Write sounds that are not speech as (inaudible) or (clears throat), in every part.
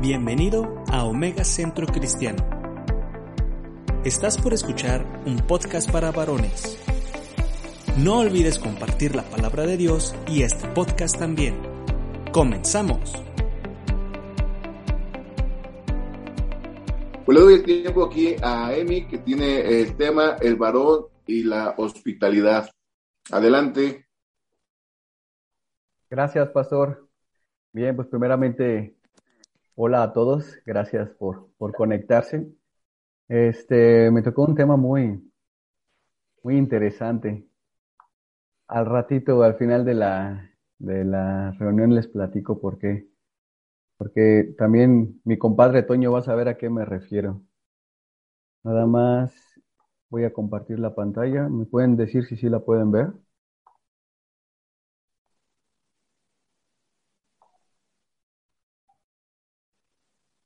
Bienvenido a Omega Centro Cristiano. Estás por escuchar un podcast para varones. No olvides compartir la palabra de Dios y este podcast también. Comenzamos. Pues le doy el tiempo aquí a Emi, que tiene el tema el varón y la hospitalidad. Adelante. Gracias, pastor. Bien, pues primeramente, hola a todos. Gracias por, por conectarse. Este, me tocó un tema muy, muy interesante. Al ratito, al final de la, de la reunión les platico por qué. Porque también mi compadre Toño va a saber a qué me refiero. Nada más voy a compartir la pantalla. ¿Me pueden decir si sí la pueden ver?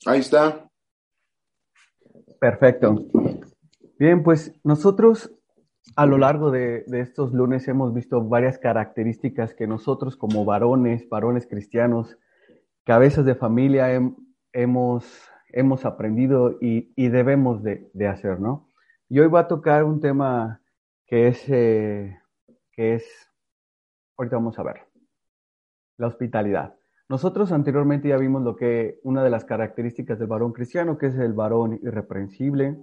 Ahí está. Perfecto. Bien, pues nosotros a lo largo de, de, estos lunes hemos visto varias características que nosotros como varones, varones cristianos, cabezas de familia hem, hemos, hemos aprendido y, y debemos de, de, hacer, ¿no? Y hoy va a tocar un tema que es, eh, que es, ahorita vamos a ver, la hospitalidad. Nosotros anteriormente ya vimos lo que una de las características del varón cristiano, que es el varón irreprensible,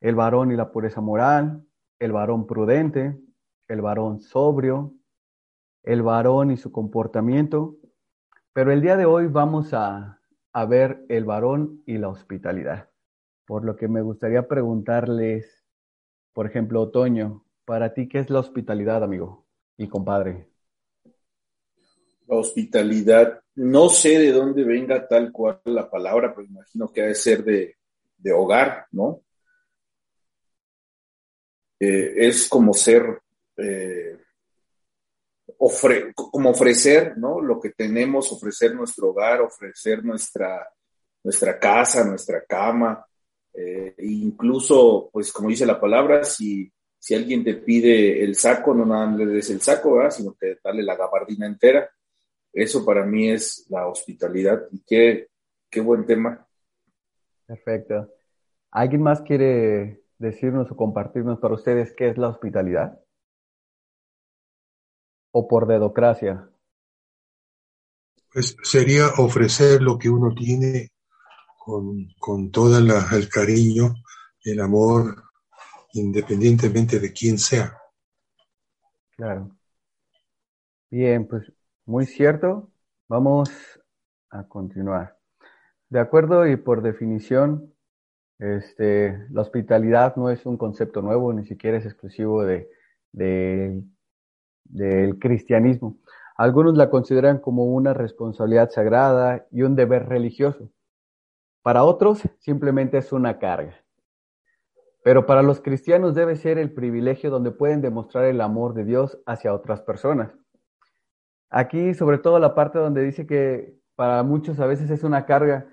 el varón y la pureza moral, el varón prudente, el varón sobrio, el varón y su comportamiento. Pero el día de hoy vamos a, a ver el varón y la hospitalidad. Por lo que me gustaría preguntarles, por ejemplo, Otoño, para ti, ¿qué es la hospitalidad, amigo y compadre? Hospitalidad, no sé de dónde venga tal cual la palabra, pero imagino que ha de ser de, de hogar, ¿no? Eh, es como ser, eh, ofre como ofrecer, ¿no? Lo que tenemos, ofrecer nuestro hogar, ofrecer nuestra, nuestra casa, nuestra cama, eh, incluso, pues como dice la palabra, si, si alguien te pide el saco, no nada le des el saco, ¿verdad? Sino que darle la gabardina entera. Eso para mí es la hospitalidad y qué, qué buen tema. Perfecto. ¿Alguien más quiere decirnos o compartirnos para ustedes qué es la hospitalidad? ¿O por dedocracia? Pues sería ofrecer lo que uno tiene con, con todo el cariño, el amor, independientemente de quién sea. Claro. Bien, pues muy cierto. Vamos a continuar. De acuerdo y por definición, este, la hospitalidad no es un concepto nuevo, ni siquiera es exclusivo de, de, del cristianismo. Algunos la consideran como una responsabilidad sagrada y un deber religioso. Para otros simplemente es una carga. Pero para los cristianos debe ser el privilegio donde pueden demostrar el amor de Dios hacia otras personas. Aquí, sobre todo la parte donde dice que para muchos a veces es una carga,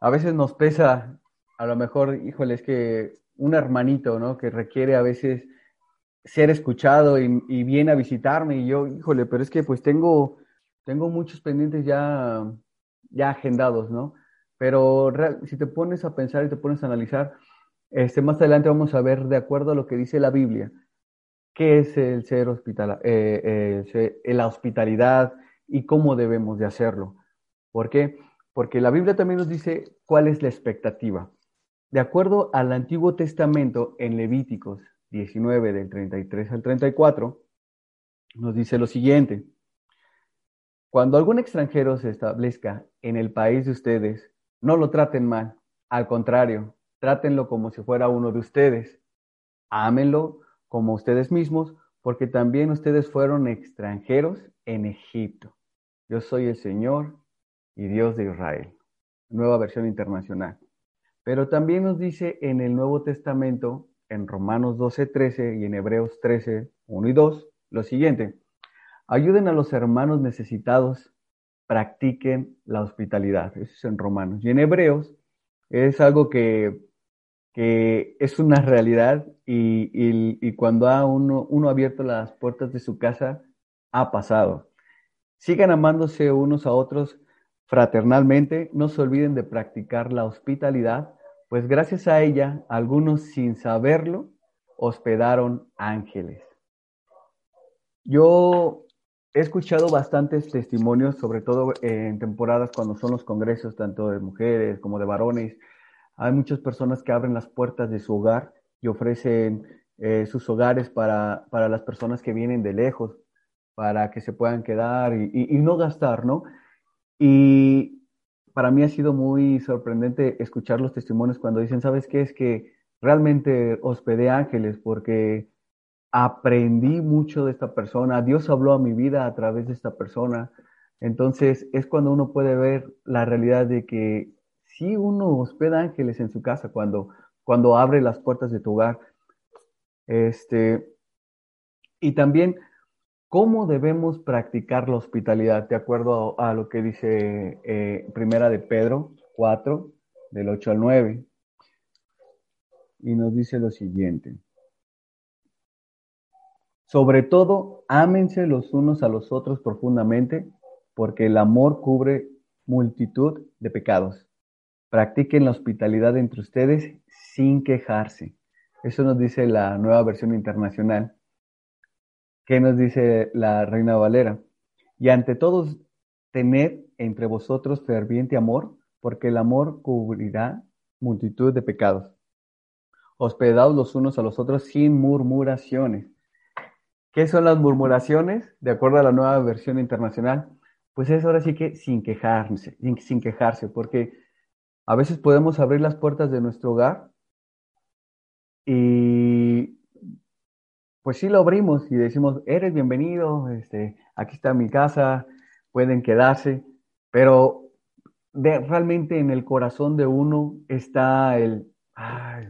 a veces nos pesa a lo mejor, híjole, es que un hermanito, ¿no? Que requiere a veces ser escuchado y, viene a visitarme y yo, híjole, pero es que pues tengo, tengo muchos pendientes ya, ya agendados, ¿no? Pero real, si te pones a pensar y te pones a analizar, este, más adelante vamos a ver, de acuerdo a lo que dice la Biblia, qué es el ser hospital, eh, eh, la hospitalidad y cómo debemos de hacerlo. ¿Por qué? Porque la Biblia también nos dice cuál es la expectativa. De acuerdo al Antiguo Testamento, en Levíticos 19, del 33 al 34, nos dice lo siguiente. Cuando algún extranjero se establezca en el país de ustedes, no lo traten mal. Al contrario, trátenlo como si fuera uno de ustedes. Ámenlo como ustedes mismos, porque también ustedes fueron extranjeros en Egipto. yo soy el Señor y Dios de Israel. Nueva versión internacional. Pero también nos dice en el Nuevo Testamento, en Romanos 12, 13 y en Hebreos 13, 1 y 2, lo siguiente. Ayuden a los hermanos necesitados, practiquen la hospitalidad. Eso es en Romanos. Y en Hebreos es algo que, que es una realidad y, y, cuando ha uno, uno ha abierto las puertas de su casa, ha pasado. Sigan amándose unos a otros fraternalmente, no se olviden de practicar la hospitalidad, pues gracias a ella, algunos sin saberlo, hospedaron ángeles. Yo he escuchado bastantes testimonios, sobre todo en temporadas cuando son los congresos, tanto de mujeres como de varones. Hay muchas personas que abren las puertas de su hogar y ofrecen eh, sus hogares para, para, las personas que vienen de lejos, para que se puedan quedar y, y no gastar, ¿no? Y para mí ha sido muy sorprendente escuchar los testimonios cuando dicen, ¿sabes qué? Es que realmente hospedé ángeles porque aprendí mucho de esta persona, Dios habló a mi vida a través de esta persona. Entonces es cuando uno puede ver la realidad de que sí uno hospeda ángeles en su casa cuando, cuando abre las puertas de tu hogar. Este, y también ¿Cómo debemos practicar la hospitalidad? De acuerdo a, lo que dice eh, Primera de Pedro 4, del 8 al 9. Y nos dice lo siguiente. Sobre todo, ámense los unos a los otros profundamente, porque el amor cubre multitud de pecados. Practiquen la hospitalidad entre ustedes sin quejarse. Eso nos dice la nueva versión internacional. ¿Qué nos dice la Reina Valera? Y ante todos, tened entre vosotros ferviente amor, porque el amor cubrirá multitud de pecados. Hospedaos los unos a los otros sin murmuraciones. ¿Qué son las murmuraciones? De acuerdo a la nueva versión internacional, pues es ahora sí que sin quejarse, sin quejarse, porque a veces podemos abrir las puertas de nuestro hogar y pues sí lo abrimos y decimos, eres bienvenido, este, aquí está mi casa, pueden quedarse, pero realmente en el corazón de uno está el, ay,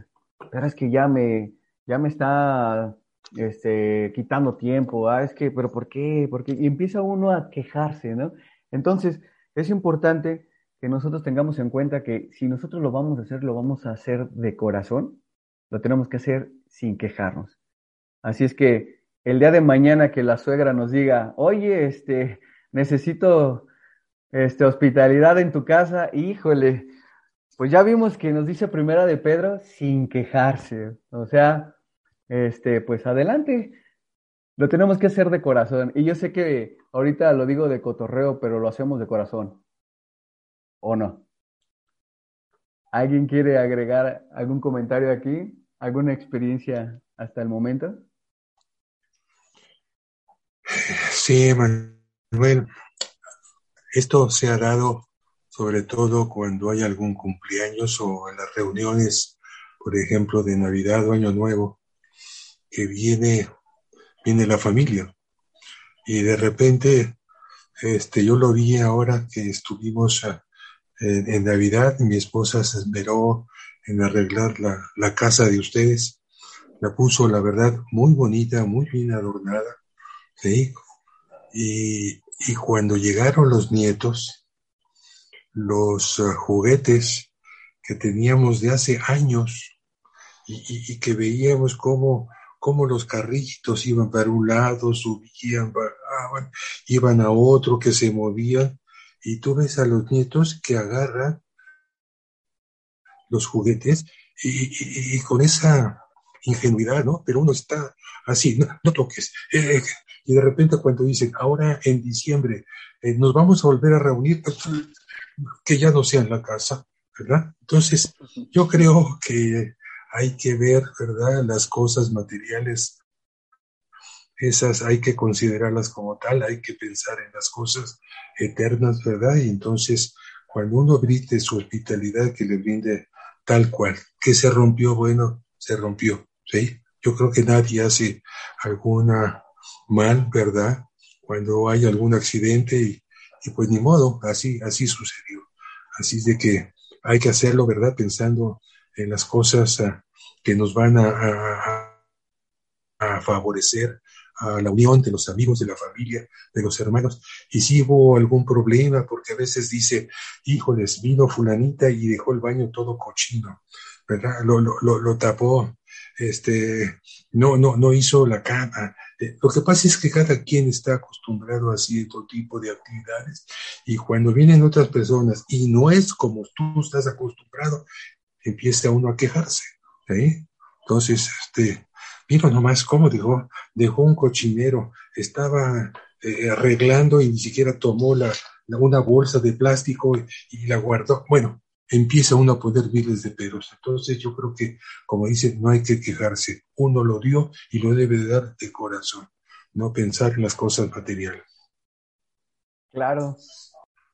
pero es que ya me, ya me está este, quitando tiempo, ah, es que, pero ¿por qué? Porque y empieza uno a quejarse, ¿no? Entonces, es importante que nosotros tengamos en cuenta que si nosotros lo vamos a hacer, lo vamos a hacer de corazón, lo tenemos que hacer sin quejarnos. Así es que el día de mañana que la suegra nos diga, oye, este, necesito este, hospitalidad en tu casa, híjole, pues ya vimos que nos dice primera de Pedro sin quejarse. O sea, este, pues adelante. Lo tenemos que hacer de corazón. Y yo sé que ahorita lo digo de cotorreo, pero lo hacemos de corazón. ¿O no? ¿Alguien quiere agregar algún comentario aquí? ¿Alguna experiencia hasta el momento? Sí, Manuel, esto se ha dado sobre todo cuando hay algún cumpleaños o en las reuniones, por ejemplo, de Navidad o Año Nuevo, que viene, viene la familia. Y de repente, este, yo lo vi ahora que estuvimos en, Navidad, mi esposa se esmeró en arreglar la, casa de ustedes, la puso, la verdad, muy bonita, muy bien adornada ¿sí? Y, y cuando llegaron los nietos, los uh, juguetes que teníamos de hace años y, que veíamos cómo, cómo los carritos iban para un lado, subían, bajaban, iban a otro, que se movían, y tú ves a los nietos que agarran los juguetes y, con esa ingenuidad, ¿no? Pero uno está así, no, toques, eh, y de repente cuando dicen, ahora en diciembre eh, nos vamos a volver a reunir, (laughs) que ya no sea en la casa, ¿verdad? Entonces, yo creo que hay que ver, ¿verdad? Las cosas materiales, esas hay que considerarlas como tal, hay que pensar en las cosas eternas, ¿verdad? Y entonces, cuando uno grite su hospitalidad que le brinde tal cual, que se rompió, bueno, se rompió, ¿sí? Yo creo que nadie hace alguna mal, ¿verdad? Cuando hay algún accidente y, pues ni modo, así, así sucedió. Así de que hay que hacerlo, ¿verdad? Pensando en las cosas ah, que nos van a, favorecer a la unión de los amigos, de la familia, de los hermanos. Y si hubo algún problema, porque a veces dice, híjoles, vino fulanita y dejó el baño todo cochino, ¿verdad? Lo, lo, lo, tapó, este, no, no, no hizo la cama. Eh, lo que pasa es que cada quien está acostumbrado a cierto tipo de actividades y cuando vienen otras personas y no es como tú estás acostumbrado, empieza uno a quejarse. Entonces, este, mira nomás cómo dejó, dejó un cochinero, estaba eh, arreglando y ni siquiera tomó la, una bolsa de plástico y, la guardó. Bueno, empieza uno a poner miles de peros. Entonces yo creo que, como dice, no hay que quejarse. Uno lo dio y lo debe de dar de corazón, no pensar en las cosas materiales. Claro,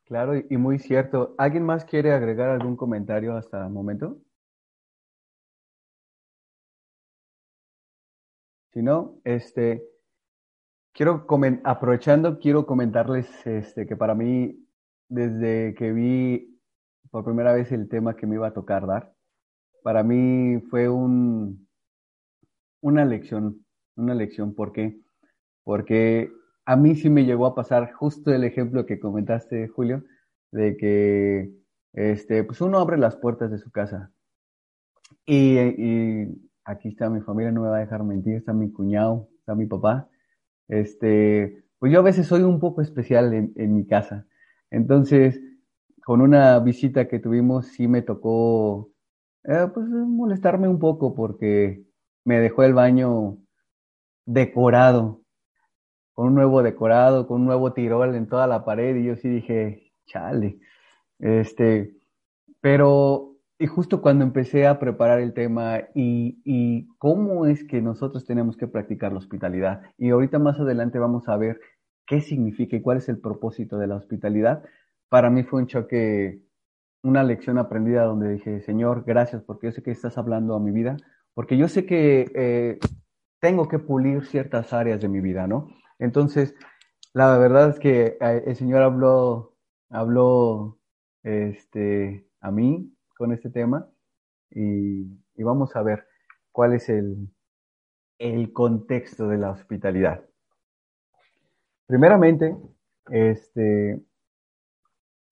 claro, y muy cierto. ¿Alguien más quiere agregar algún comentario hasta el momento? Si no, este, quiero aprovechando, quiero comentarles este, que para mí, desde que vi por primera vez el tema que me iba a tocar dar, para mí fue un, una lección, una lección, ¿por qué? Porque a mí sí me llegó a pasar justo el ejemplo que comentaste, Julio, de que este, pues uno abre las puertas de su casa y aquí está mi familia, no me va a dejar mentir, está mi cuñado, está mi papá. Este, pues yo a veces soy un poco especial en, mi casa. Entonces, con una visita que tuvimos, sí me tocó, eh, pues, molestarme un poco porque me dejó el baño decorado, con un nuevo decorado, con un nuevo tirol en toda la pared y yo sí dije, chale, este, pero y justo cuando empecé a preparar el tema y, cómo es que nosotros tenemos que practicar la hospitalidad, y ahorita más adelante vamos a ver qué significa y cuál es el propósito de la hospitalidad, para mí fue un choque, una lección aprendida donde dije, Señor, gracias porque yo sé que estás hablando a mi vida, porque yo sé que eh, tengo que pulir ciertas áreas de mi vida, ¿no? Entonces, la verdad es que eh, el Señor habló, habló este, a mí con este tema y, vamos a ver cuál es el, el contexto de la hospitalidad. Primeramente, este,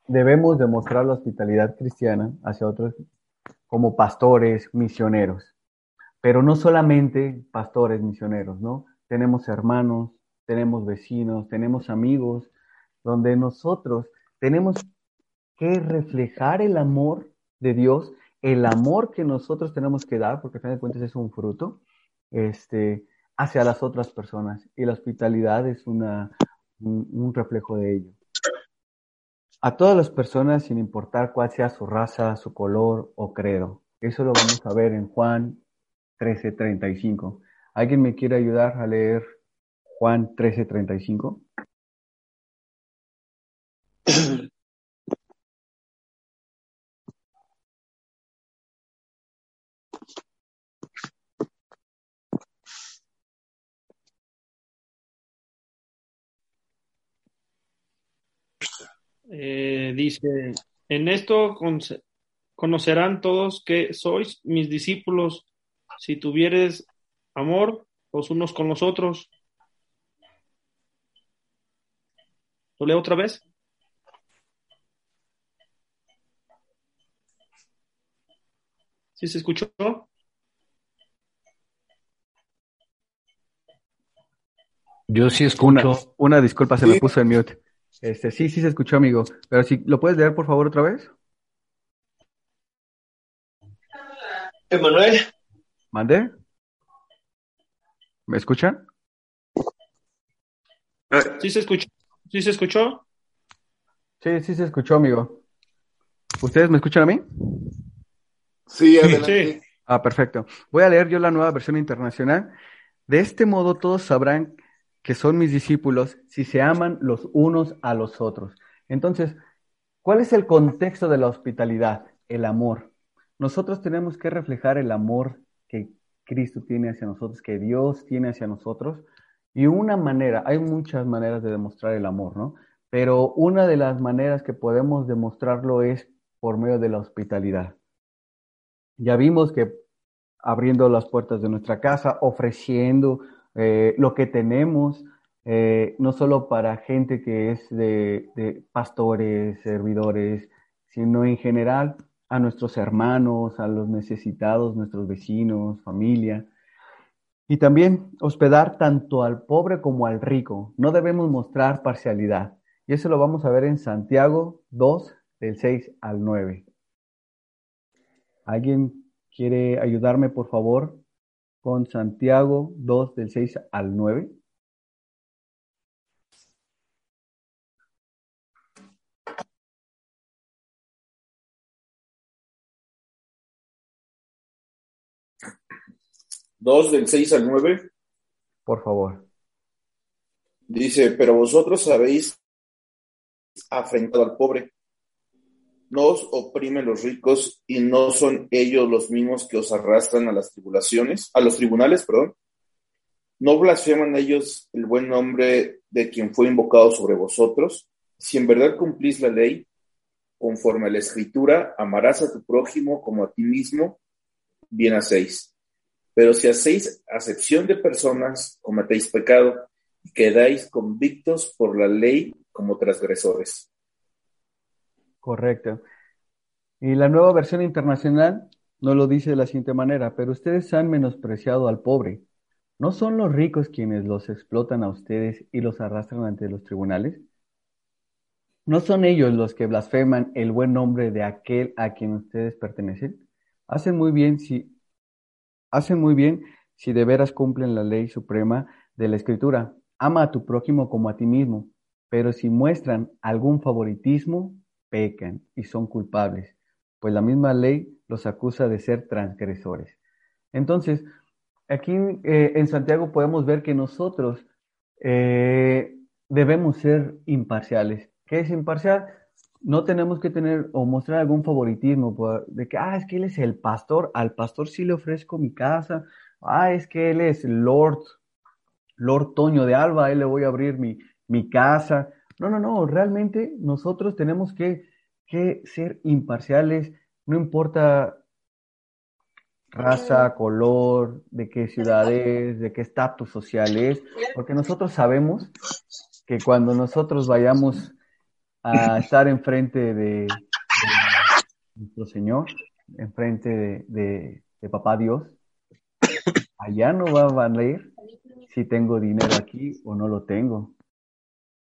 debemos demostrar la hospitalidad cristiana hacia otros como pastores, misioneros. Pero no solamente pastores, misioneros, ¿no? Tenemos hermanos, tenemos vecinos, tenemos amigos, donde nosotros tenemos que reflejar el amor de Dios, el amor que nosotros tenemos que dar, porque al fin de cuentas es un fruto, este, hacia las otras personas. Y la hospitalidad es una, un, reflejo de ello. A todas las personas, sin importar cuál sea su raza, su color o credo. Eso lo vamos a ver en Juan 13:35. ¿Alguien me quiere ayudar a leer Juan 13:35? (clears throat) Eh, dice, en esto conocerán todos que sois mis discípulos si tuvieres amor los unos con los otros. ¿Lo leo otra vez? ¿Sí se escuchó? Yo sí escucho. Una, disculpa, se me puso en mute. Este, sí, sí se escuchó, amigo. Pero si lo puedes leer, por favor, otra vez. Emanuel. ¿Mande? ¿Me escuchan? ¿Sí se escuchó? ¿Sí se escuchó? Sí, sí se escuchó, amigo. ¿Ustedes me escuchan a mí? Sí, adelante. Ah, perfecto. Voy a leer yo la nueva versión internacional. De este modo todos sabrán que son mis discípulos si se aman los unos a los otros. Entonces, ¿cuál es el contexto de la hospitalidad? El amor. Nosotros tenemos que reflejar el amor que Cristo tiene hacia nosotros, que Dios tiene hacia nosotros. Y una manera, hay muchas maneras de demostrar el amor, ¿no? pero una de las maneras que podemos demostrarlo es por medio de la hospitalidad. Ya vimos que abriendo las puertas de nuestra casa, ofreciendo eh, lo que tenemos, eh, no solo para gente que es de, pastores, servidores, sino en general a nuestros hermanos, a los necesitados, nuestros vecinos, familia. Y también hospedar tanto al pobre como al rico. No debemos mostrar parcialidad. Y eso lo vamos a ver en Santiago 2, del 6 al 9. ¿Alguien quiere ayudarme, por favor, con Santiago 2, del 6 al 9? Dos del 6 al 9. Por favor. Dice, pero vosotros habéis afrentado al pobre os oprimen los ricos y no son ellos los mismos que os arrastran a las tribulaciones, a los tribunales, perdón. No blasfeman ellos el buen nombre de quien fue invocado sobre vosotros. Si en verdad cumplís la ley, conforme a la escritura, amarás a tu prójimo como a ti mismo, bien hacéis. Pero si hacéis acepción de personas, cometéis pecado y quedáis convictos por la ley como transgresores. Correcto. Y la nueva versión internacional no lo dice de la siguiente manera, pero ustedes han menospreciado al pobre. ¿No son los ricos quienes los explotan a ustedes y los arrastran ante los tribunales? ¿No son ellos los que blasfeman el buen nombre de aquel a quien ustedes pertenecen? Hacen muy bien si hacen muy bien si de veras cumplen la ley suprema de la Escritura. Ama a tu prójimo como a ti mismo. Pero si muestran algún favoritismo, pecan y son culpables, pues la misma ley los acusa de ser transgresores. Entonces, aquí eh, en Santiago podemos ver que nosotros eh, debemos ser imparciales. ¿Qué es imparcial? No tenemos que tener o mostrar algún favoritismo de que, ah, es que él es el pastor, al pastor sí le ofrezco mi casa, ah, es que él es Lord, Lord Toño de Alba, a él le voy a abrir mi, mi casa. No, no, no, realmente nosotros tenemos que, ser imparciales, no importa raza, color, de qué ciudad es, de qué estatus social es, porque nosotros sabemos que cuando nosotros vayamos a estar enfrente de, de nuestro Señor, enfrente de, de, de, Papá Dios, allá no va a valer si tengo dinero aquí o no lo tengo.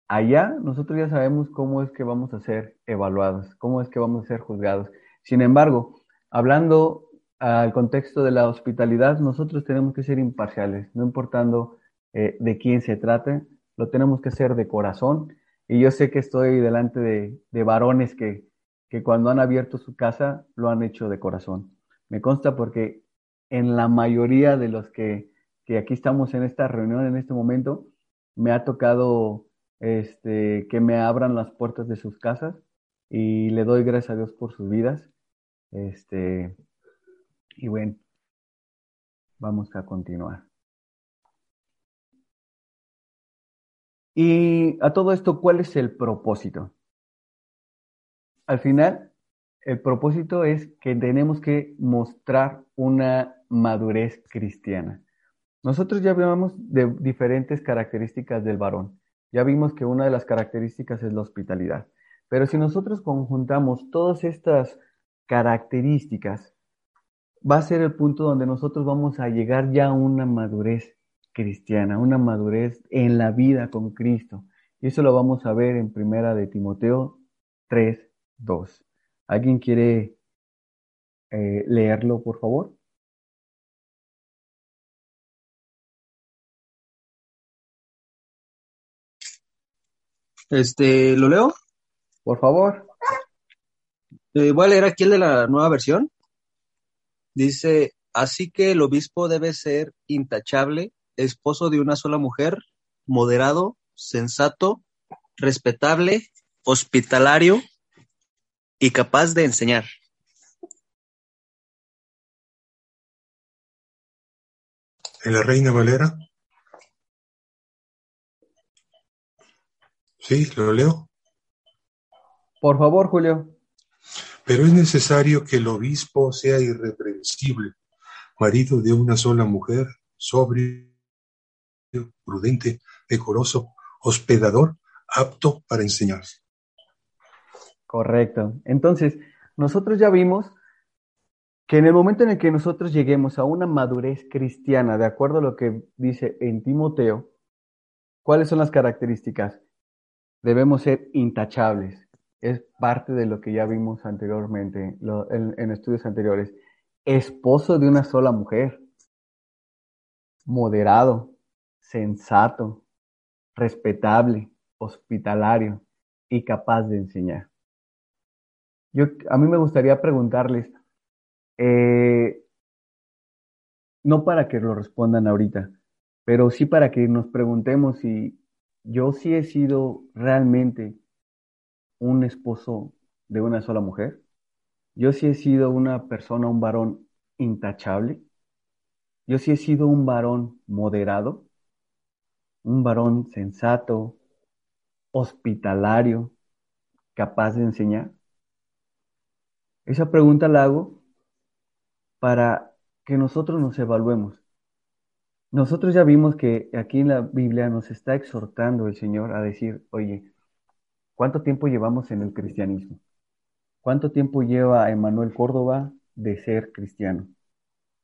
Allá nosotros ya sabemos cómo es que vamos a ser evaluados, cómo es que vamos a ser juzgados. Sin embargo, hablando al contexto de la hospitalidad, nosotros tenemos que ser imparciales, no importando eh, de quién se trate, lo tenemos que hacer de corazón. Y yo sé que estoy delante de, de varones que, que cuando han abierto su casa lo han hecho de corazón. Me consta porque en la mayoría de los que, que aquí estamos en esta reunión en este momento, me ha tocado este, que me abran las puertas de sus casas y le doy gracias a Dios por sus vidas. Este, y bueno, vamos a continuar. Y a todo esto, ¿cuál es el propósito? Al final, el propósito es que tenemos que mostrar una madurez cristiana. Nosotros ya hablamos de diferentes características del varón. Ya vimos que una de las características es la hospitalidad. Pero si nosotros conjuntamos todas estas características, va a ser el punto donde nosotros vamos a llegar ya a una madurez cristiana, una madurez en la vida con Cristo. Y eso lo vamos a ver en primera de Timoteo 3, 2. ¿Alguien quiere eh, leerlo, por favor? Este, ¿lo leo? Por favor. Eh, voy a leer aquí el de la nueva versión. Dice, así que el obispo debe ser intachable, esposo de una sola mujer, moderado, sensato, respetable, hospitalario y capaz de enseñar. ¿En la Reina Valera? Sí, lo leo. Por favor, Julio. Pero es necesario que el obispo sea irreprensible, marido de una sola mujer, sobrio, prudente, decoroso, hospedador, apto para enseñar. Correcto. Entonces, nosotros ya vimos que en el momento en el que nosotros lleguemos a una madurez cristiana, de acuerdo a lo que dice en Timoteo, ¿cuáles son las características? Debemos ser intachables. Es parte de lo que ya vimos anteriormente, en, estudios anteriores. Esposo de una sola mujer, moderado, sensato, respetable, hospitalario y capaz de enseñar. Yo, a mí me gustaría preguntarles, eh, no para que lo respondan ahorita, pero sí para que nos preguntemos si yo sí he sido realmente un esposo de una sola mujer. Yo sí he sido una persona, un varón intachable. Yo sí he sido un varón moderado, un varón sensato, hospitalario, capaz de enseñar. Esa pregunta la hago para que nosotros nos evaluemos. Nosotros ya vimos que aquí en la Biblia nos está exhortando el Señor a decir, oye, ¿cuánto tiempo llevamos en el cristianismo? ¿Cuánto tiempo lleva Emanuel Córdoba de ser cristiano?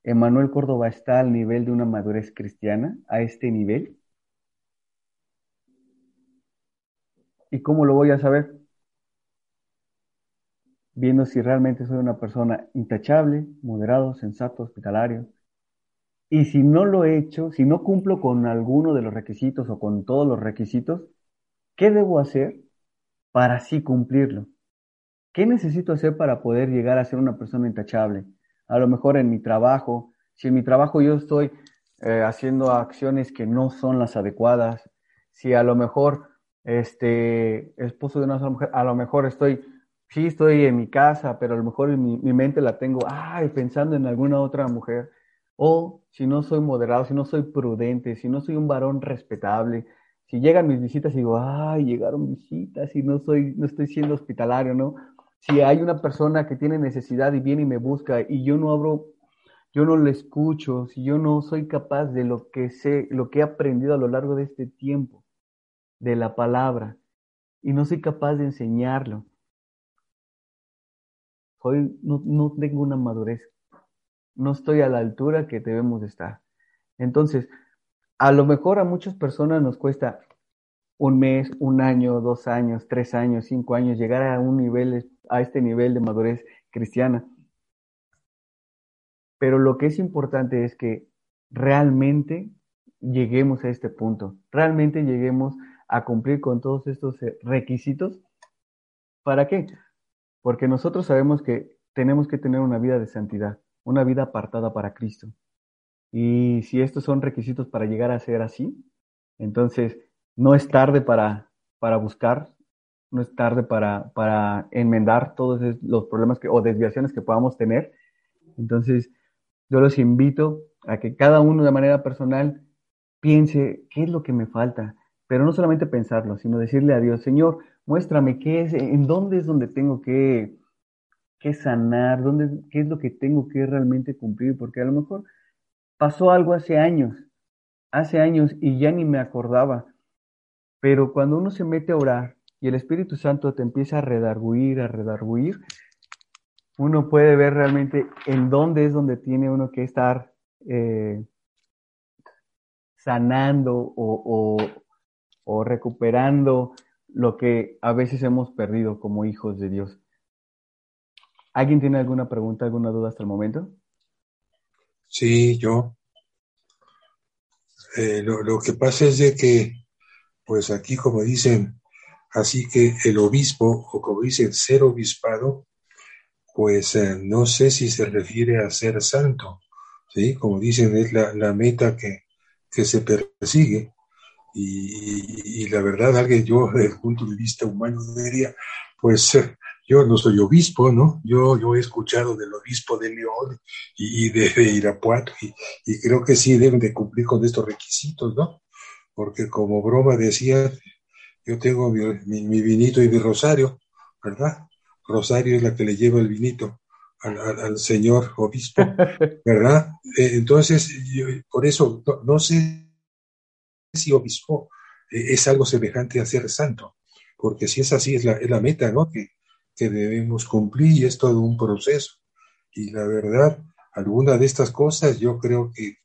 ¿Emanuel Córdoba está al nivel de una madurez cristiana, a este nivel? ¿Y cómo lo voy a saber? viendo si realmente soy una persona intachable, moderado, sensato, hospitalario. Y si no lo he hecho, si no cumplo con alguno de los requisitos o con todos los requisitos, ¿qué debo hacer para así cumplirlo? ¿Qué necesito hacer para poder llegar a ser una persona intachable? A lo mejor en mi trabajo, si en mi trabajo yo estoy eh, haciendo acciones que no son las adecuadas, si a lo mejor este esposo de una mujer, a lo mejor estoy sí estoy en mi casa, pero a lo mejor en mi, mente la tengo, ay, pensando en alguna otra mujer. O si no soy moderado, si no soy prudente, si no soy un varón respetable, si llegan mis visitas y digo, ay, llegaron visitas y no soy, no estoy siendo hospitalario, ¿no? Si hay una persona que tiene necesidad y viene y me busca y yo no abro, yo no le escucho, si yo no soy capaz de lo que sé, lo que he aprendido a lo largo de este tiempo, de la palabra, y no soy capaz de enseñarlo, Hoy no, tengo una madurez, no estoy a la altura que debemos estar. Entonces, a lo mejor a muchas personas nos cuesta un mes, un año, dos años, tres años, cinco años llegar a un nivel, a este nivel de madurez cristiana. Pero lo que es importante es que realmente lleguemos a este punto, realmente lleguemos a cumplir con todos estos eh, requisitos. ¿Para qué? porque nosotros sabemos que tenemos que tener una vida de santidad, una vida apartada para Cristo. Y si estos son requisitos para llegar a ser así, entonces no es tarde para, para buscar, no es tarde para, para enmendar todos los problemas que, o desviaciones que podamos tener. Entonces, yo los invito a que cada uno de manera personal piense qué es lo que me falta, pero no solamente pensarlo, sino decirle a Dios, Señor, muéstrame qué es, en dónde es donde tengo que, que sanar, dónde, qué es lo que tengo que realmente cumplir, porque a lo mejor pasó algo hace años, hace años y ya ni me acordaba, pero cuando uno se mete a orar y el Espíritu Santo te empieza a redarguir, a redarguir, uno puede ver realmente en dónde es donde tiene uno que estar eh, sanando o, o recuperando lo que a veces hemos perdido como hijos de Dios. ¿Alguien tiene alguna pregunta, alguna duda hasta el momento? Sí, yo. Eh, lo, que pasa es de que, pues aquí como dicen, así que el obispo, o como dicen, ser obispado, pues eh, no sé si se refiere a ser santo, ¿sí? Como dicen, es la, la meta que, que se persigue. Y, la verdad, alguien, yo desde el punto de vista humano diría, pues eh, yo no soy obispo, ¿no? Yo, yo he escuchado del obispo de León y, de, Irapuato y, creo que sí deben de cumplir con estos requisitos, ¿no? Porque como broma decía, yo tengo mi, mi, vinito y mi rosario, ¿verdad? Rosario es la que le lleva el vinito al, señor obispo, (laughs) ¿verdad? Eh, entonces, por eso, no, sé si obispo eh, es algo semejante a ser santo, porque si es así, es la, es la meta, ¿no? Que, que debemos cumplir y es todo un proceso. Y la verdad, alguna de estas cosas yo creo que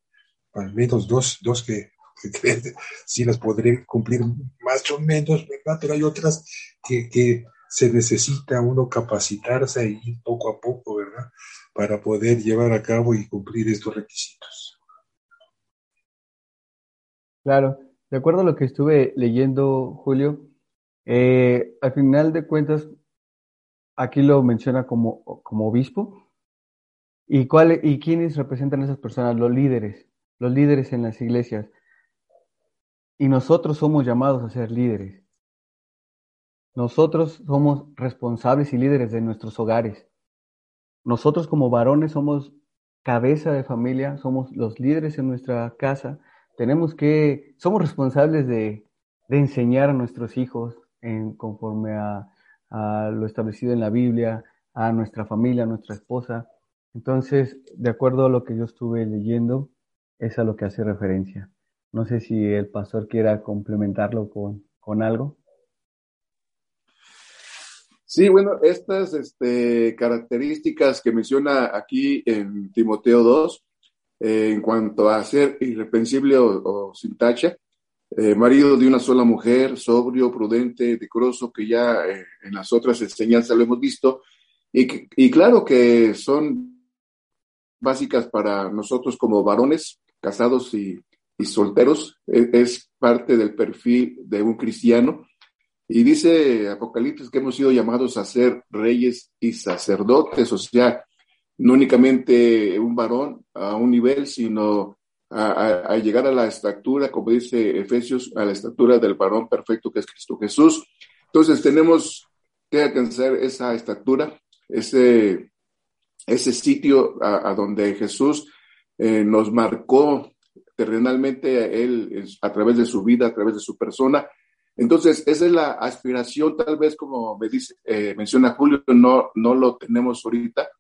al menos dos, dos que, (laughs) sí las podré cumplir más o menos, ¿verdad? Pero hay otras que, que se necesita uno capacitarse y poco a poco, ¿verdad? Para poder llevar a cabo y cumplir estos requisitos. Claro, de acuerdo a lo que estuve leyendo, Julio, eh, al final de cuentas, aquí lo menciona como, como obispo. ¿Y, cuál, ¿Y quiénes representan a esas personas? Los líderes, los líderes en las iglesias. Y nosotros somos llamados a ser líderes. Nosotros somos responsables y líderes de nuestros hogares. Nosotros como varones somos cabeza de familia, somos los líderes en nuestra casa. Tenemos que, somos responsables de, enseñar a nuestros hijos en, conforme a, a lo establecido en la Biblia, a nuestra familia, a nuestra esposa. Entonces, de acuerdo a lo que yo estuve leyendo, es a lo que hace referencia. No sé si el pastor quiera complementarlo con, con algo. Sí, bueno, estas este, características que menciona aquí en Timoteo 2, eh, en cuanto a ser irreprensible o, sin tacha, eh, marido de una sola mujer, sobrio, prudente, decoroso, que ya eh, en las otras enseñanzas lo hemos visto, y, claro que son básicas para nosotros como varones, casados y, solteros, e, es parte del perfil de un cristiano. Y dice Apocalipsis que hemos sido llamados a ser reyes y sacerdotes, o sea, no únicamente un varón a un nivel, sino a, llegar a la estatura, como dice Efesios, a la estatura del varón perfecto que es Cristo Jesús. Entonces tenemos que alcanzar esa estatura, ese, ese sitio a, donde Jesús eh, nos marcó terrenalmente, Él a través de su vida, a través de su persona, entonces, esa es la aspiración, tal vez como me dice, eh, menciona Julio, no, no lo tenemos ahorita,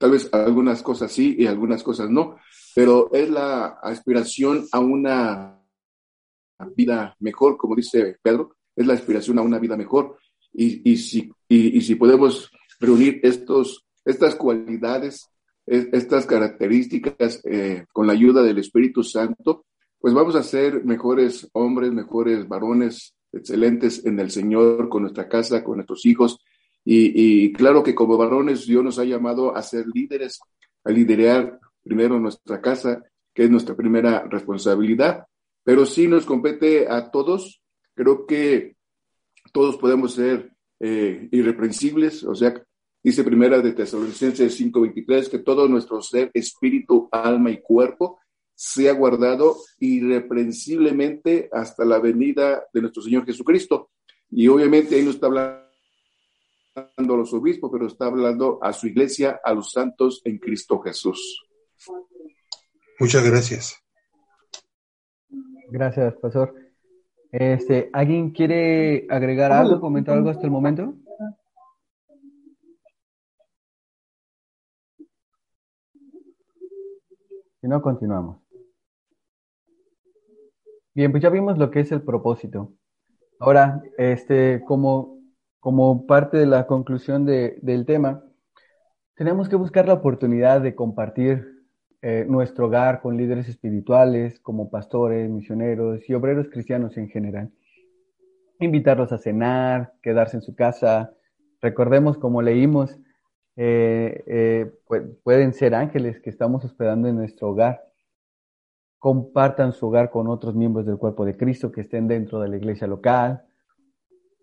tal vez algunas cosas sí y algunas cosas no, pero es la aspiración a una vida mejor, como dice Pedro, es la aspiración a una vida mejor. Y, y, si, y, si podemos reunir estos, estas cualidades, estas características eh, con la ayuda del Espíritu Santo, pues vamos a ser mejores hombres, mejores varones, excelentes en el Señor, con nuestra casa, con nuestros hijos. Y, claro que como varones Dios nos ha llamado a ser líderes, a liderar primero nuestra casa, que es nuestra primera responsabilidad. Pero sí nos compete a todos. Creo que todos podemos ser eh, irreprensibles, o sea, dice primera de Tesalonicenses 5:23, que todo nuestro ser, espíritu, alma y cuerpo sea guardado irreprensiblemente hasta la venida de nuestro Señor Jesucristo. Y obviamente ahí no está hablando a los obispos, pero está hablando a su iglesia, a los santos en Cristo Jesús. Muchas gracias. Gracias, pastor. Este, ¿Alguien quiere agregar algo, comentar algo hasta el momento? Si no, continuamos. Bien, pues ya vimos lo que es el propósito. Ahora, este, como, como parte de la conclusión del tema, tenemos que buscar la oportunidad de compartir eh, nuestro hogar con líderes espirituales, como pastores, misioneros y obreros cristianos en general. Invitarlos a cenar, quedarse en su casa. Recordemos, como leímos, eh, eh, pueden ser ángeles que estamos hospedando en nuestro hogar compartan su hogar con otros miembros del cuerpo de Cristo que estén dentro de la iglesia local,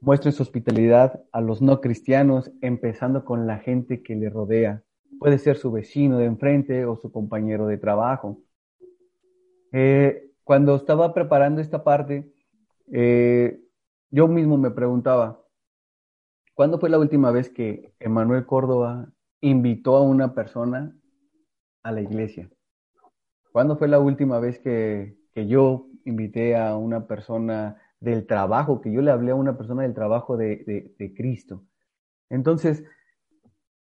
muestren su hospitalidad a los no cristianos, empezando con la gente que le rodea. Puede ser su vecino de enfrente o su compañero de trabajo. Eh, cuando estaba preparando esta parte, eh, yo mismo me preguntaba, ¿cuándo fue la última vez que Emanuel Córdoba invitó a una persona a la iglesia? ¿Cuándo fue la última vez que, yo invité a una persona del trabajo, que yo le hablé a una persona del trabajo de, Cristo? Entonces,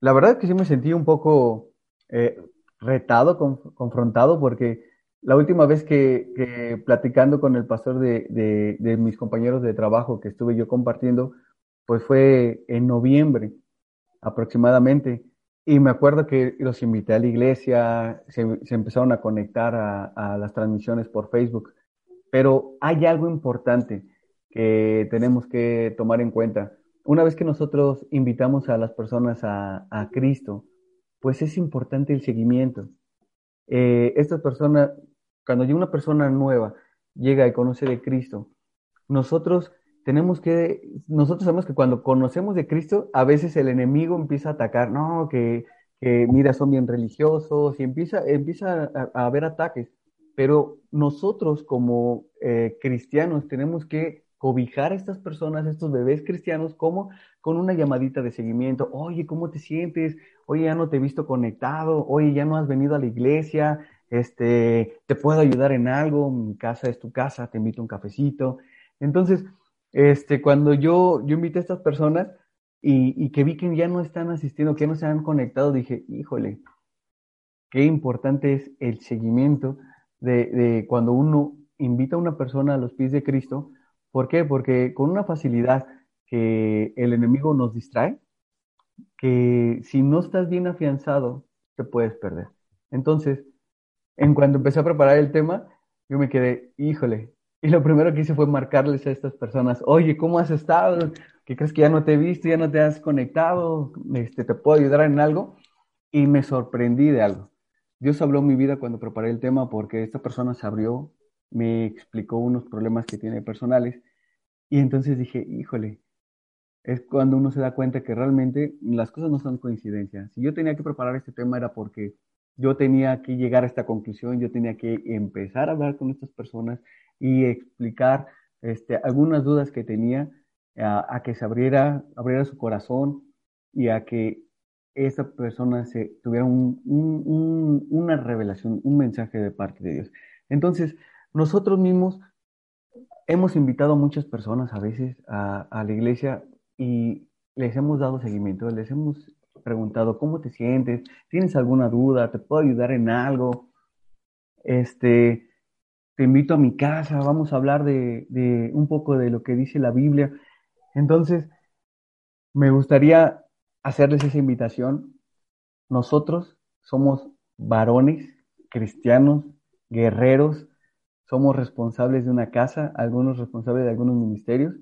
la verdad es que sí me sentí un poco eh, retado, confrontado, porque la última vez que, platicando con el pastor de, de, mis compañeros de trabajo que estuve yo compartiendo, pues fue en noviembre aproximadamente. Y me acuerdo que los invité a la iglesia, se, empezaron a conectar a, las transmisiones por Facebook. Pero hay algo importante que tenemos que tomar en cuenta. Una vez que nosotros invitamos a las personas a, Cristo, pues es importante el seguimiento. Eh, estas personas, cuando una persona nueva llega y conoce de Cristo, nosotros tenemos que, nosotros sabemos que cuando conocemos de Cristo, a veces el enemigo empieza a atacar, no, que, mira, son bien religiosos y empieza, empieza a, haber ataques. Pero nosotros como eh, cristianos tenemos que cobijar a estas personas, estos bebés cristianos, como con una llamadita de seguimiento. Oye, ¿cómo te sientes? Oye, ya no te he visto conectado. Oye, ya no has venido a la iglesia. Este, te puedo ayudar en algo. Mi casa es tu casa. Te invito a un cafecito. Entonces, este, cuando yo, yo invité a estas personas y, que vi que ya no están asistiendo, que no se han conectado, dije, híjole, qué importante es el seguimiento de, cuando uno invita a una persona a los pies de Cristo. ¿Por qué? Porque con una facilidad que el enemigo nos distrae, que si no estás bien afianzado, te puedes perder. Entonces, en cuanto empecé a preparar el tema, yo me quedé, híjole, y lo primero que hice fue marcarles a estas personas, oye, ¿cómo has estado? ¿Qué crees que ya no te he visto, ya no te has conectado? Este, ¿Te puedo ayudar en algo? Y me sorprendí de algo. Dios habló mi vida cuando preparé el tema porque esta persona se abrió, me explicó unos problemas que tiene personales y entonces dije, híjole, es cuando uno se da cuenta que realmente las cosas no son coincidencias. Si yo tenía que preparar este tema era porque yo tenía que llegar a esta conclusión, yo tenía que empezar a hablar con estas personas y explicar este, algunas dudas que tenía a, que se abriera, abriera su corazón y a que esa persona se tuviera una revelación, un mensaje de parte de Dios. Entonces, nosotros mismos hemos invitado a muchas personas a veces a, la iglesia y les hemos dado seguimiento, les hemos preguntado cómo te sientes, tienes alguna duda, te puedo ayudar en algo. Este, te invito a mi casa, vamos a hablar de, un poco de lo que dice la Biblia. Entonces, me gustaría hacerles esa invitación. Nosotros somos varones, cristianos, guerreros, somos responsables de una casa, algunos responsables de algunos ministerios.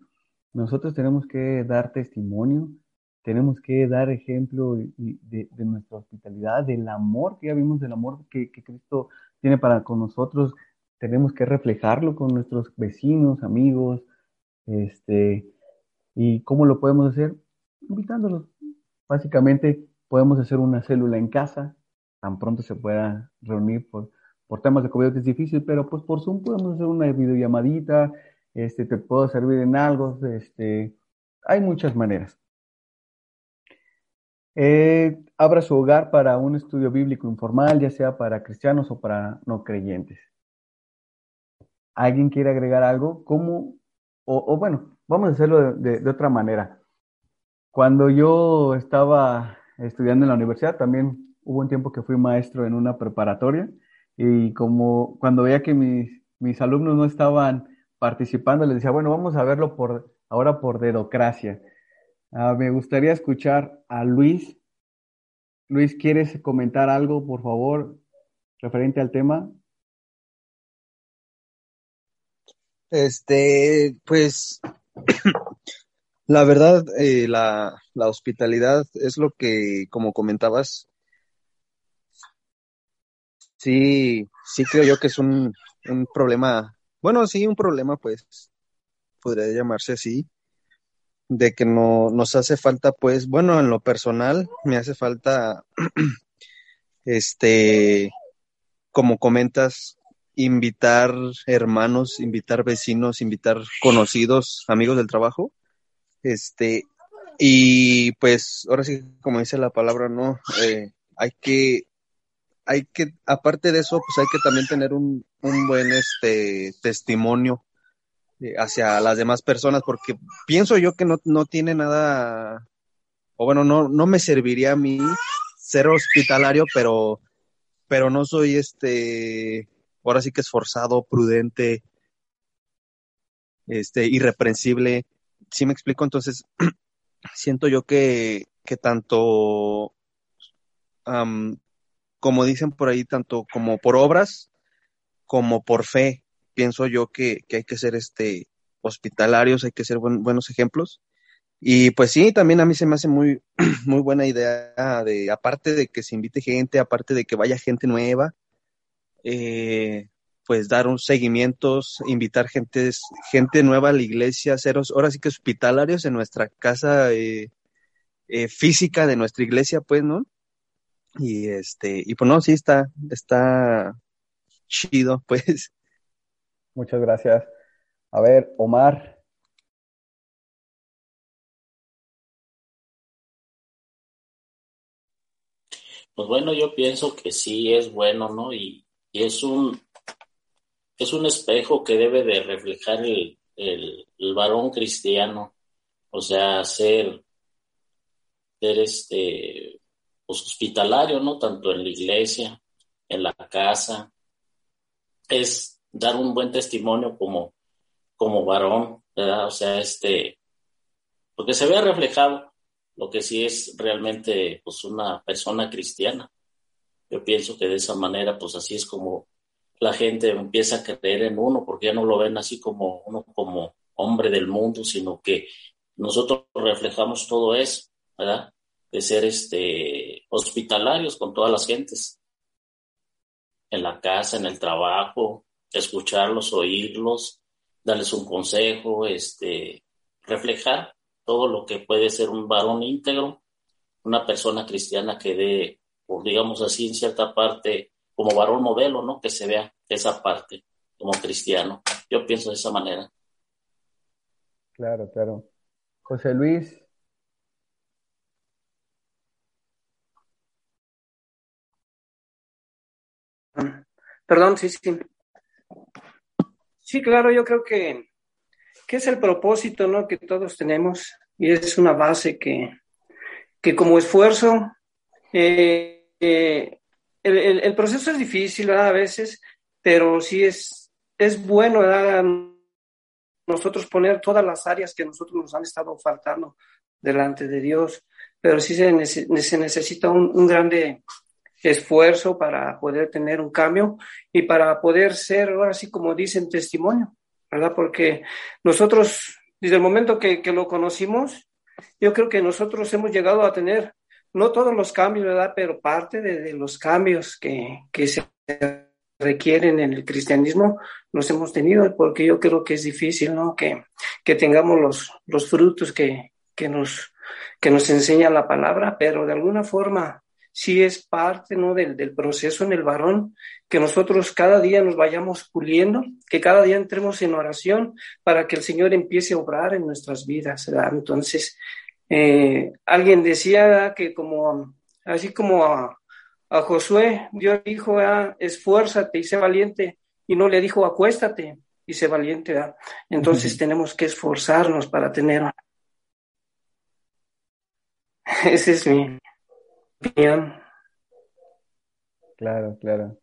Nosotros tenemos que dar testimonio, tenemos que dar ejemplo de, nuestra hospitalidad, del amor que ya vimos, del amor que, que Cristo tiene para con nosotros, tenemos que reflejarlo con nuestros vecinos, amigos, este, y cómo lo podemos hacer, invitándolos. Básicamente podemos hacer una célula en casa, tan pronto se pueda reunir por, por temas de COVID es difícil, pero pues por Zoom podemos hacer una videollamadita, este, te puedo servir en algo, este, hay muchas maneras. Eh, abra su hogar para un estudio bíblico informal, ya sea para cristianos o para no creyentes. ¿Alguien quiere agregar algo? ¿Cómo? O, bueno, vamos a hacerlo de, otra manera. Cuando yo estaba estudiando en la universidad, también hubo un tiempo que fui maestro en una preparatoria y como cuando veía que mis, mis alumnos no estaban participando, les decía, bueno, vamos a verlo por ahora por dedocracia. Ah, me gustaría escuchar a Luis. Luis, ¿quieres comentar algo, por favor, referente al tema? Este, pues, la verdad, eh, la, la hospitalidad es lo que, como comentabas, sí, sí creo yo que es un, un problema, bueno, sí, un problema, pues, podría llamarse así, de que no nos hace falta, pues, bueno, en lo personal, me hace falta, (clears throat) este, como comentas, invitar hermanos, invitar vecinos, invitar conocidos, amigos del trabajo. Este, y pues ahora sí, como dice la palabra, ¿no? Eh, hay que, hay que, aparte de eso, pues hay que también tener un, un buen este testimonio eh, hacia las demás personas, porque pienso yo que no, no tiene nada, o bueno, no, no me serviría a mí ser hospitalario, pero, pero no soy este, ahora sí que esforzado, prudente, este, irreprensible. ¿Sí me explico? Entonces, (clears throat) siento yo que, que tanto, como dicen por ahí, tanto como por obras como por fe, pienso yo que, que hay que ser este, hospitalarios, hay que ser buenos ejemplos. Y pues sí, también a mí se me hace muy, (clears throat) muy buena idea de, aparte de que se invite gente, aparte de que vaya gente nueva, eh, pues dar un seguimientos, invitar gente, gente nueva a la iglesia, ser ahora sí que hospitalarios en nuestra casa eh, eh, física de nuestra iglesia, pues, ¿no? Y este, y pues no, sí está, está chido, (laughs) pues. Muchas gracias. A ver, Omar. Pues bueno, yo pienso que sí es bueno, ¿no? Y, y es un es un espejo que debe de reflejar el, el, varón cristiano, o sea, ser, ser este, pues, hospitalario, ¿no? Tanto en la iglesia, en la casa, es dar un buen testimonio como, como varón, ¿verdad? O sea, este, porque se vea reflejado lo que sí es realmente, pues, una persona cristiana. Yo pienso que de esa manera, pues, así es como la gente empieza a creer en uno porque ya no lo ven así como uno como hombre del mundo, sino que nosotros reflejamos todo eso, ¿verdad? De ser este hospitalarios con todas las gentes. En la casa, en el trabajo, escucharlos, oírlos, darles un consejo, este, reflejar todo lo que puede ser un varón íntegro, una persona cristiana que dé, por digamos así, en cierta parte, como varón modelo, ¿no? Que se vea esa parte como cristiano. Yo pienso de esa manera. Claro, claro. José Luis. Perdón, sí, sí. Sí, claro, yo creo que, que es el propósito ¿no? que todos tenemos y es una base que, que como esfuerzo eh, eh, el, proceso es difícil a veces, pero sí es, es bueno nosotros poner todas las áreas que nosotros nos han estado faltando delante de Dios, pero sí se, se necesita un, un, grande esfuerzo para poder tener un cambio y para poder ser, ahora sí como dicen, testimonio, ¿verdad? Porque nosotros, desde el momento que lo conocimos, yo creo que nosotros hemos llegado a tener no todos los cambios, ¿verdad? Pero parte de, los cambios que, se requieren en el cristianismo los hemos tenido, porque yo creo que es difícil, ¿no? Que, que tengamos los, los frutos que, que, nos, que nos enseña la palabra, pero de alguna forma sí es parte, ¿no? Del, del proceso en el varón, que nosotros cada día nos vayamos puliendo, que cada día entremos en oración para que el Señor empiece a obrar en nuestras vidas, ¿verdad? Entonces, eh, alguien decía que como, así como a, Josué, Dios dijo, ah, esfuérzate y sé valiente, y no le dijo, acuéstate y sé valiente. Entonces tenemos que esforzarnos para tener. (laughs) Esa es mi opinión. Claro, claro.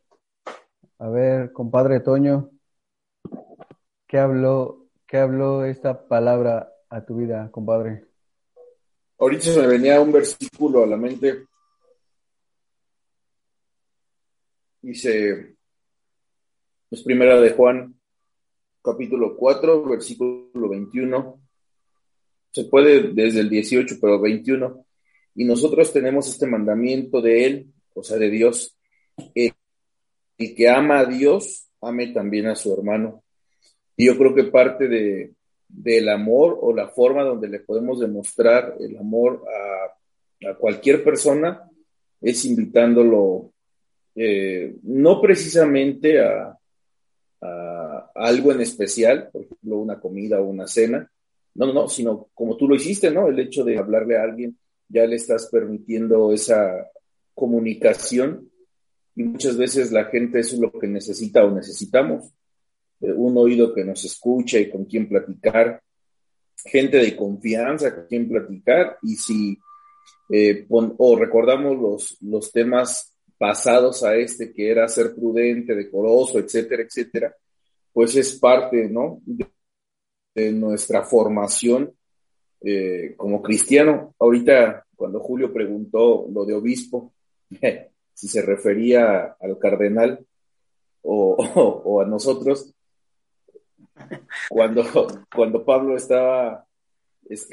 A ver, compadre Toño, ¿qué habló, qué habló esta palabra a tu vida, compadre? Ahorita se me venía un versículo a la mente. Dice, es primera de Juan, capítulo 4, versículo 21. Se puede desde el 18, pero 21. Y nosotros tenemos este mandamiento de Él, o sea, de Dios. El, el que ama a Dios, ame también a su hermano. Y yo creo que parte de, del amor o la forma donde le podemos demostrar el amor a, cualquier persona es invitándolo eh, no precisamente a, algo en especial, por ejemplo, una comida o una cena, no, no, sino como tú lo hiciste, ¿no? El hecho de hablarle a alguien, ya le estás permitiendo esa comunicación y muchas veces la gente es lo que necesita o necesitamos un oído que nos escucha y con quien platicar, gente de confianza con quien platicar, y si eh, o recordamos los, los temas pasados a este, que era ser prudente, decoroso, etcétera, etcétera, pues es parte, ¿no? De, nuestra formación eh, como cristiano. Ahorita, cuando Julio preguntó lo de obispo, (laughs) si se refería al cardenal o, (laughs) o a nosotros, cuando, cuando Pablo estaba,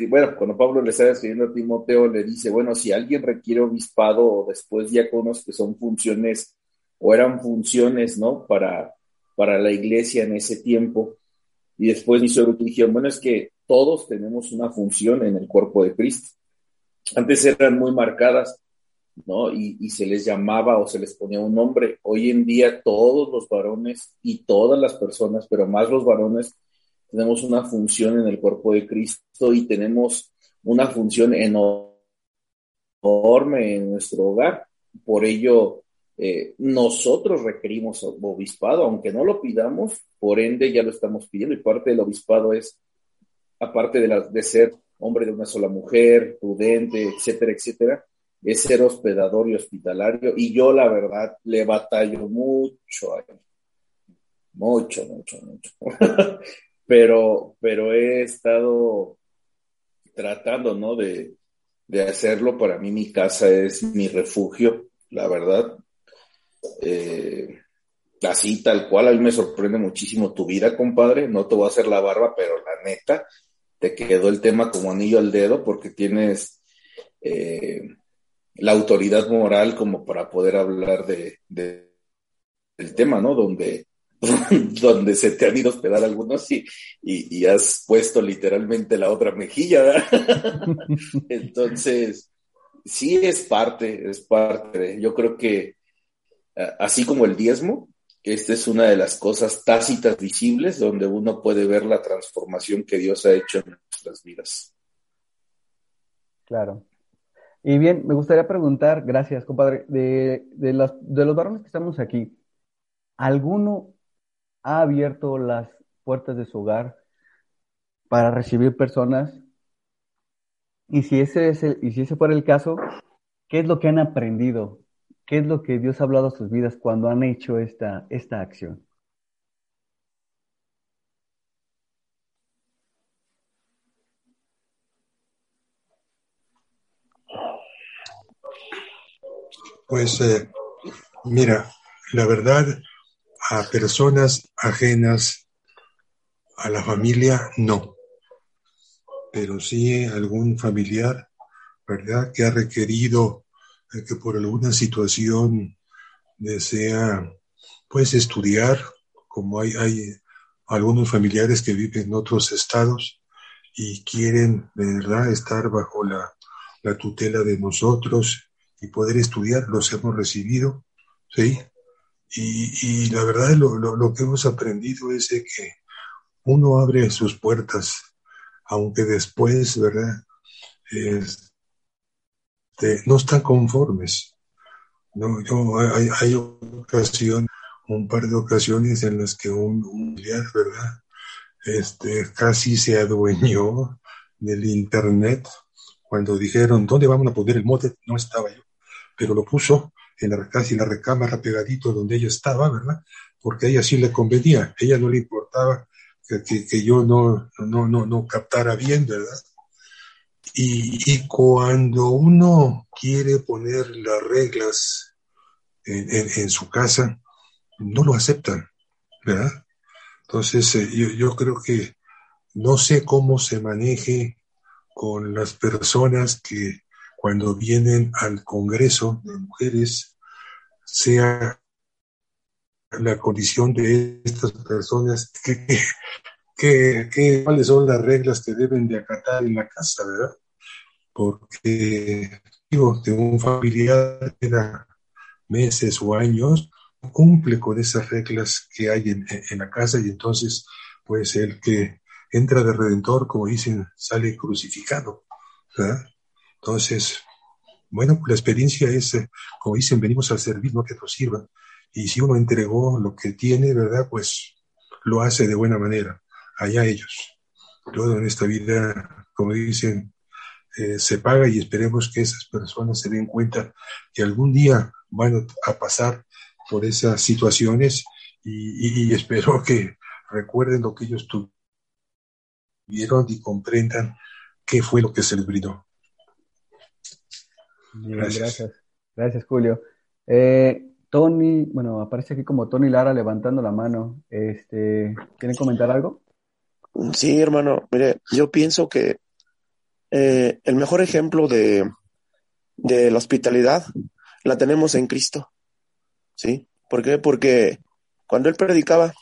bueno, cuando Pablo le estaba escribiendo a Timoteo, le dice, bueno, si alguien requiere obispado o después diáconos, que son funciones, o eran funciones, ¿no? Para, para la iglesia en ese tiempo. Y después hizo dijeron, bueno, es que todos tenemos una función en el cuerpo de Cristo. Antes eran muy marcadas, ¿no? Y, se les llamaba o se les ponía un nombre. Hoy en día todos los varones y todas las personas, pero más los varones, tenemos una función en el cuerpo de Cristo y tenemos una función enorme en nuestro hogar. Por ello, eh, nosotros requerimos obispado, aunque no lo pidamos, por ende ya lo estamos pidiendo y parte del obispado es, aparte de, de ser hombre de una sola mujer, prudente, etcétera, etcétera, es ser hospedador y hospitalario. Y yo, la verdad, le batallo mucho a él. Mucho, mucho, mucho. (laughs) pero, pero he estado tratando, ¿no? De, de hacerlo. Para mí mi casa es mi refugio, la verdad. Eh, así, tal cual, a mí me sorprende muchísimo tu vida, compadre. No te voy a hacer la barba, pero la neta, te quedó el tema como anillo al dedo porque tienes eh, la autoridad moral como para poder hablar de, del tema, ¿no? Donde, (laughs) donde se te han ido a hospedar algunos y, y, has puesto literalmente la otra mejilla. (laughs) Entonces, sí es parte, es parte. Yo creo que así como el diezmo, esta es una de las cosas tácitas visibles donde uno puede ver la transformación que Dios ha hecho en nuestras vidas. Claro. Y bien, me gustaría preguntar, gracias, compadre, de, de, los varones que estamos aquí, ¿alguno ha abierto las puertas de su hogar para recibir personas? Y si ese es el, y si ese fuera el caso, ¿qué es lo que han aprendido? ¿Qué es lo que Dios ha hablado a sus vidas cuando han hecho esta, esta acción? Pues eh, mira, la verdad, a personas ajenas a la familia, no. Pero sí algún familiar, ¿verdad? Que ha requerido que por alguna situación desea, pues, estudiar, como hay, hay algunos familiares que viven en otros estados y quieren, de verdad, estar bajo la, la tutela de nosotros y poder estudiar, los hemos recibido, ¿sí? Y, la verdad lo, lo, lo, que hemos aprendido es de que uno abre sus puertas, aunque después, ¿verdad? Este, no están conformes. No, yo, hay, hay ocasión, un par de ocasiones en las que un, un ¿verdad? Este, casi se adueñó del internet cuando dijeron, ¿dónde vamos a poner el mote? No estaba yo pero lo puso en la, casi la recámara pegadito donde ella estaba, ¿verdad? Porque a ella sí le convenía, a ella no le importaba que, que, yo no, no, no, no captara bien, ¿verdad? Y, y, cuando uno quiere poner las reglas en, en, su casa, no lo aceptan, ¿verdad? Entonces, eh, yo, yo creo que no sé cómo se maneje con las personas que cuando vienen al Congreso de Mujeres, sea la condición de estas personas, que, cuáles son las reglas que deben de acatar en la casa, ¿verdad? Porque, digo, de un familiar que da meses o años, cumple con esas reglas que hay en, en la casa y entonces, pues el que entra de redentor, como dicen, sale crucificado, ¿verdad? Entonces, bueno, pues la experiencia es, eh, como dicen, venimos a servir, no que nos sirva. Y si uno entregó lo que tiene, ¿verdad? Pues lo hace de buena manera. Allá ellos. Todo en esta vida, como dicen, eh, se paga y esperemos que esas personas se den cuenta que algún día van a pasar por esas situaciones y, (laughs) espero que recuerden lo que ellos tuvieron y comprendan qué fue lo que se les brindó. Gracias. gracias. Julio. Eh, Tony, bueno, aparece aquí como Tony Lara levantando la mano. Este, ¿Quieren comentar algo? Sí, hermano. Mire, yo pienso que eh, el mejor ejemplo de, de la hospitalidad la tenemos en Cristo. ¿Sí? ¿Por qué? Porque cuando él predicaba,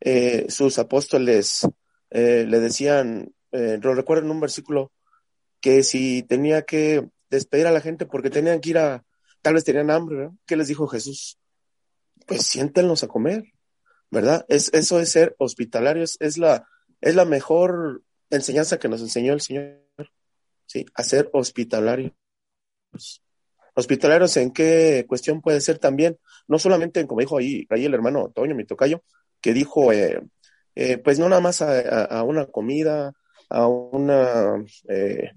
eh, sus apóstoles eh, le decían, lo recuerdo en un versículo, que si tenía que despedir a la gente porque tenían que ir a, tal vez tenían hambre, ¿qué les dijo Jesús? Pues siéntenos a comer, ¿verdad? Es, eso es ser hospitalario, es, la, es la mejor enseñanza que nos enseñó el Señor, ¿sí? A ser hospitalarios. Hospitalarios en qué cuestión puede ser también, no solamente, como dijo ahí, ahí el hermano Toño, mi tocayo, que dijo, eh, eh, pues no nada más a, una comida, a una eh,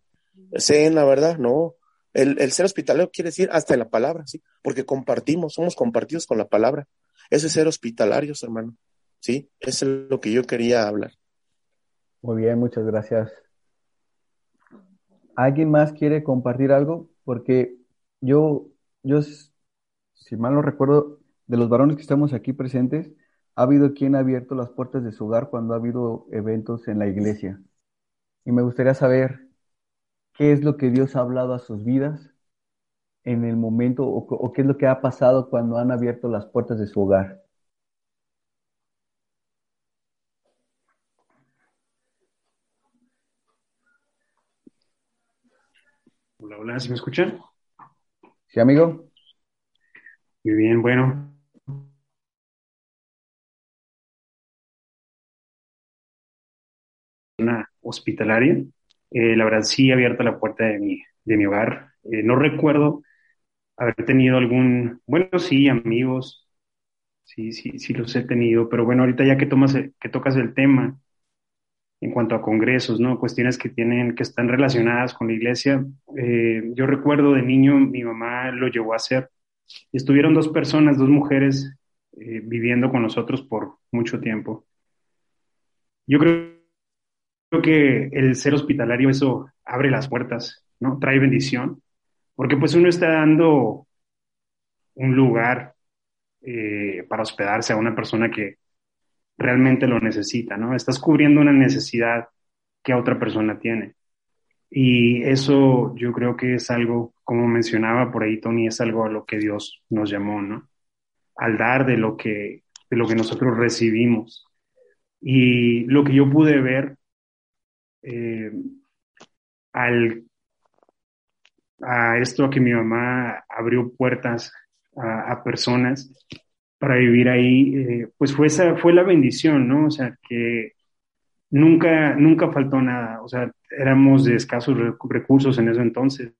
cena, ¿verdad? No, el, ser hospitalario quiere decir hasta la palabra, ¿sí? Porque compartimos, somos compartidos con la palabra. Eso es ser hospitalarios, hermano. ¿Sí? Eso es lo que yo quería hablar. Muy bien, muchas gracias. ¿Alguien más quiere compartir algo? Porque yo, yo, si mal no recuerdo, de los varones que estamos aquí presentes, ha habido quien ha abierto las puertas de su hogar cuando ha habido eventos en la iglesia. Y me gustaría saber qué es lo que Dios ha hablado a sus vidas en el momento o, qué es lo que ha pasado cuando han abierto las puertas de su hogar. Hola, hola, ¿se me escuchan? Sí, amigo. Muy bien, bueno. Una hospitalaria eh, la verdad sí he abierto la puerta de mi, de mi hogar. Eh, no recuerdo haber tenido algún, bueno, sí, amigos, sí, sí, sí los he tenido, pero bueno, ahorita ya que, tomas, que tocas el tema en cuanto a congresos, ¿no? Cuestiones que tienen, que están relacionadas con la iglesia. Eh, yo recuerdo de niño, mi mamá lo llevó a hacer. Estuvieron dos personas, dos mujeres viviendo con nosotros por mucho tiempo. Yo creo creo que el ser hospitalario eso abre las puertas, ¿no? Trae bendición, porque pues uno está dando un lugar eh, para hospedarse a una persona que realmente lo necesita, ¿no? Estás cubriendo una necesidad que otra persona tiene. Y eso yo creo que es algo, como mencionaba por ahí Tony, es algo a lo que Dios nos llamó, ¿no? Al dar de lo que, de lo que nosotros recibimos. Y lo que yo pude ver eh, al, a esto, que mi mamá abrió puertas a, personas para vivir ahí, eh, pues fue, esa, fue la bendición, ¿no? O sea, que nunca, nunca faltó nada, o sea, éramos de escasos recursos en ese entonces,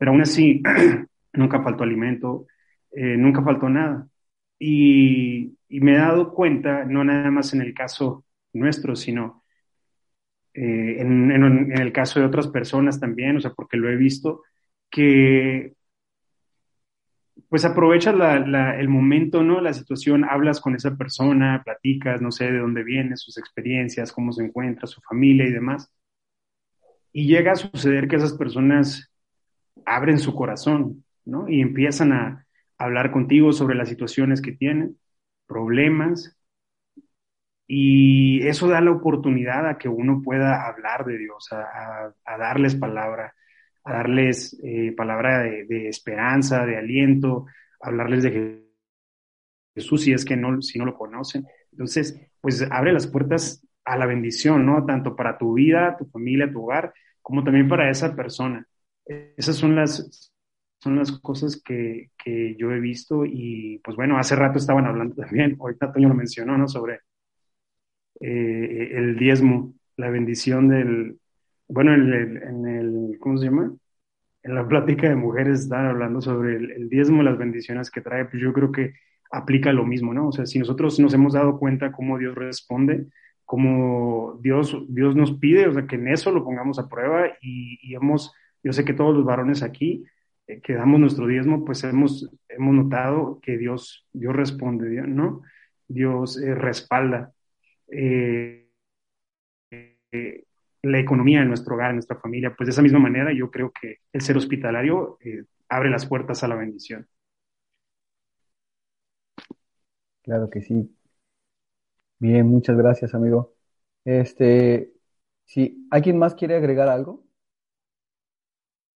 pero aún así, (clears throat) nunca faltó alimento, eh, nunca faltó nada. Y, me he dado cuenta, no nada más en el caso nuestro, sino eh, en, el caso de otras personas también, o sea, porque lo he visto, que pues aprovechas el momento, ¿no? La situación, hablas con esa persona, platicas, no sé de dónde viene, sus experiencias, cómo se encuentra, su familia y demás. Y llega a suceder que esas personas abren su corazón, ¿no? Y empiezan a hablar contigo sobre las situaciones que tienen, problemas, y eso da la oportunidad a que uno pueda hablar de Dios, a, darles palabra, a darles eh, palabra de, esperanza, de aliento, hablarles de Jesús si es que no, si no lo conocen. Entonces, pues abre las puertas a la bendición, ¿no? Tanto para tu vida, tu familia, tu hogar, como también para esa persona. Esas son las, son las cosas que, que yo he visto y pues bueno, hace rato estaban hablando (laughs) también, ahorita Toño lo mencionó, ¿no? Sobre eh, el diezmo, la bendición del, bueno, en el, ¿cómo se llama? En la plática de mujeres están hablando sobre el, diezmo, las bendiciones que trae, pues yo creo que aplica lo mismo, ¿no? O sea, si nosotros nos hemos dado cuenta cómo Dios responde como Dios, Dios nos pide, o sea, que en eso lo pongamos a prueba y, hemos, yo sé que todos los varones aquí eh, que damos nuestro diezmo, pues hemos, hemos notado que Dios, Dios responde, ¿no? Dios eh, respalda eh, la economía de nuestro hogar, de nuestra familia. Pues de esa misma manera yo creo que el ser hospitalario abre las puertas a la bendición. Claro que sí. Bien, muchas gracias, amigo. Este, si alguien más quiere agregar algo.